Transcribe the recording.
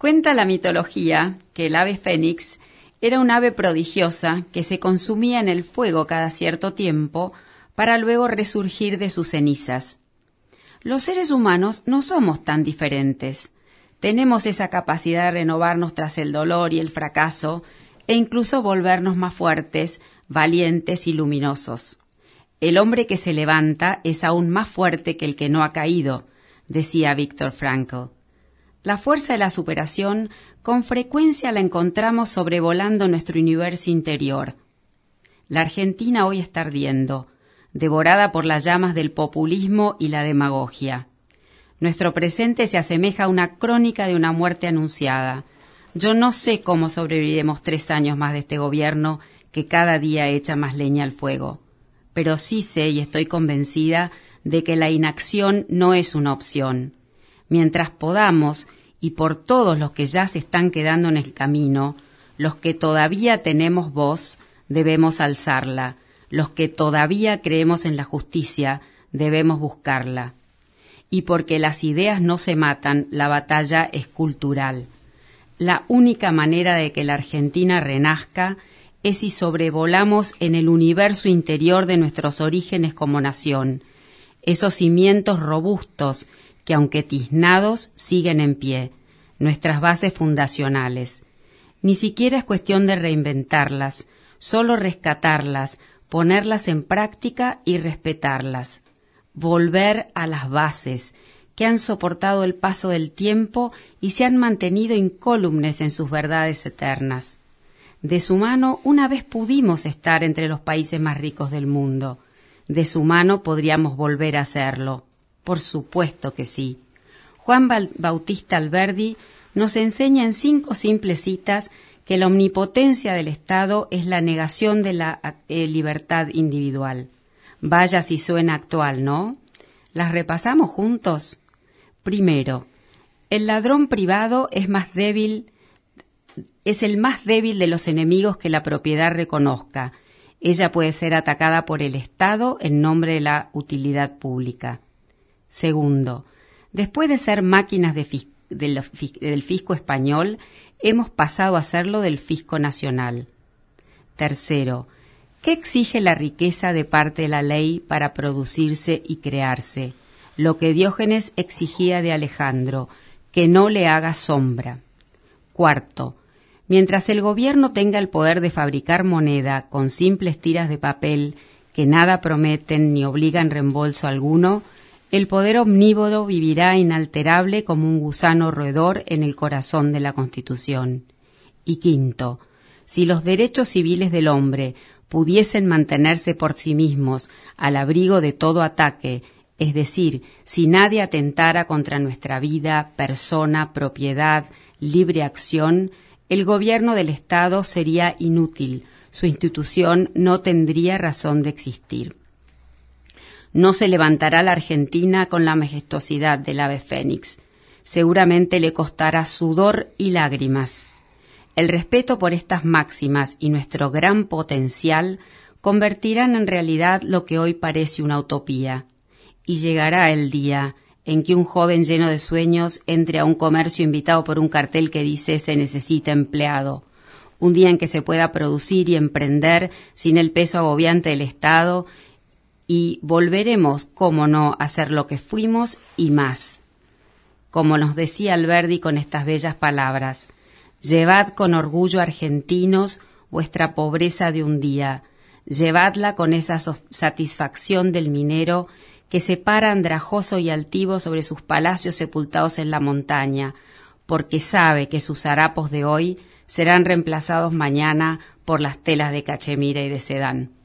Cuenta la mitología que el ave fénix era un ave prodigiosa que se consumía en el fuego cada cierto tiempo para luego resurgir de sus cenizas. Los seres humanos no somos tan diferentes. Tenemos esa capacidad de renovarnos tras el dolor y el fracaso e incluso volvernos más fuertes, valientes y luminosos. El hombre que se levanta es aún más fuerte que el que no ha caído, decía Víctor Frankl. La fuerza de la superación con frecuencia la encontramos sobrevolando nuestro universo interior. La Argentina hoy está ardiendo, devorada por las llamas del populismo y la demagogia. Nuestro presente se asemeja a una crónica de una muerte anunciada. Yo no sé cómo sobreviviremos tres años más de este gobierno que cada día echa más leña al fuego. Pero sí sé y estoy convencida de que la inacción no es una opción mientras podamos, y por todos los que ya se están quedando en el camino, los que todavía tenemos voz, debemos alzarla, los que todavía creemos en la justicia, debemos buscarla. Y porque las ideas no se matan, la batalla es cultural. La única manera de que la Argentina renazca es si sobrevolamos en el universo interior de nuestros orígenes como nación, esos cimientos robustos que aunque tiznados siguen en pie, nuestras bases fundacionales. Ni siquiera es cuestión de reinventarlas, solo rescatarlas, ponerlas en práctica y respetarlas. Volver a las bases, que han soportado el paso del tiempo y se han mantenido incólumes en sus verdades eternas. De su mano una vez pudimos estar entre los países más ricos del mundo. De su mano podríamos volver a hacerlo. Por supuesto que sí. Juan Bautista Alberdi nos enseña en cinco simples citas que la omnipotencia del Estado es la negación de la eh, libertad individual. Vaya si suena actual, ¿no? ¿Las repasamos juntos? Primero, el ladrón privado es más débil, es el más débil de los enemigos que la propiedad reconozca. Ella puede ser atacada por el Estado en nombre de la utilidad pública. Segundo, después de ser máquinas del fisco español, hemos pasado a serlo del fisco nacional. Tercero, ¿qué exige la riqueza de parte de la ley para producirse y crearse? Lo que Diógenes exigía de Alejandro, que no le haga sombra. Cuarto, mientras el gobierno tenga el poder de fabricar moneda con simples tiras de papel que nada prometen ni obligan reembolso alguno, el poder omnívodo vivirá inalterable como un gusano roedor en el corazón de la Constitución. Y quinto, si los derechos civiles del hombre pudiesen mantenerse por sí mismos al abrigo de todo ataque, es decir, si nadie atentara contra nuestra vida, persona, propiedad, libre acción, el gobierno del Estado sería inútil, su institución no tendría razón de existir. No se levantará la Argentina con la majestuosidad del ave fénix. Seguramente le costará sudor y lágrimas. El respeto por estas máximas y nuestro gran potencial convertirán en realidad lo que hoy parece una utopía. Y llegará el día en que un joven lleno de sueños entre a un comercio invitado por un cartel que dice se necesita empleado. Un día en que se pueda producir y emprender sin el peso agobiante del Estado y volveremos, como no, a ser lo que fuimos y más. Como nos decía Alberdi con estas bellas palabras, llevad con orgullo argentinos vuestra pobreza de un día, llevadla con esa satisfacción del minero que se para andrajoso y altivo sobre sus palacios sepultados en la montaña, porque sabe que sus harapos de hoy serán reemplazados mañana por las telas de cachemira y de sedán.